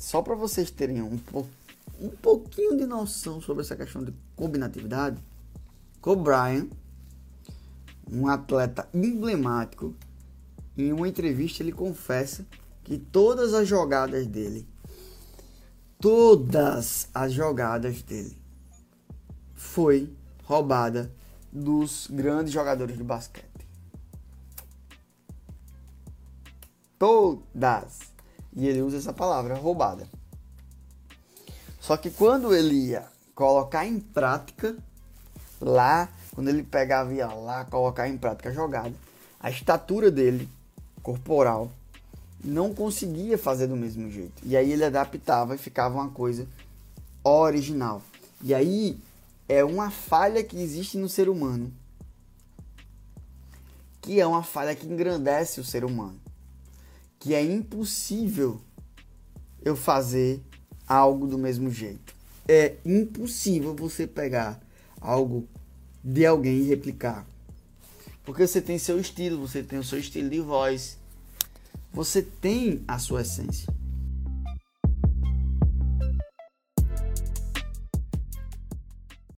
só para vocês terem um, po um pouquinho de noção sobre essa questão de combinatividade, Kobe Bryant, um atleta emblemático, em uma entrevista ele confessa que todas as jogadas dele, todas as jogadas dele foi roubada dos grandes jogadores de basquete. Todas. E ele usa essa palavra, roubada. Só que quando ele ia colocar em prática, lá, quando ele pegava e ia lá colocar em prática a jogada, a estatura dele, corporal, não conseguia fazer do mesmo jeito. E aí ele adaptava e ficava uma coisa original. E aí é uma falha que existe no ser humano. Que é uma falha que engrandece o ser humano. Que é impossível eu fazer algo do mesmo jeito. É impossível você pegar algo de alguém e replicar. Porque você tem seu estilo, você tem o seu estilo de voz, você tem a sua essência.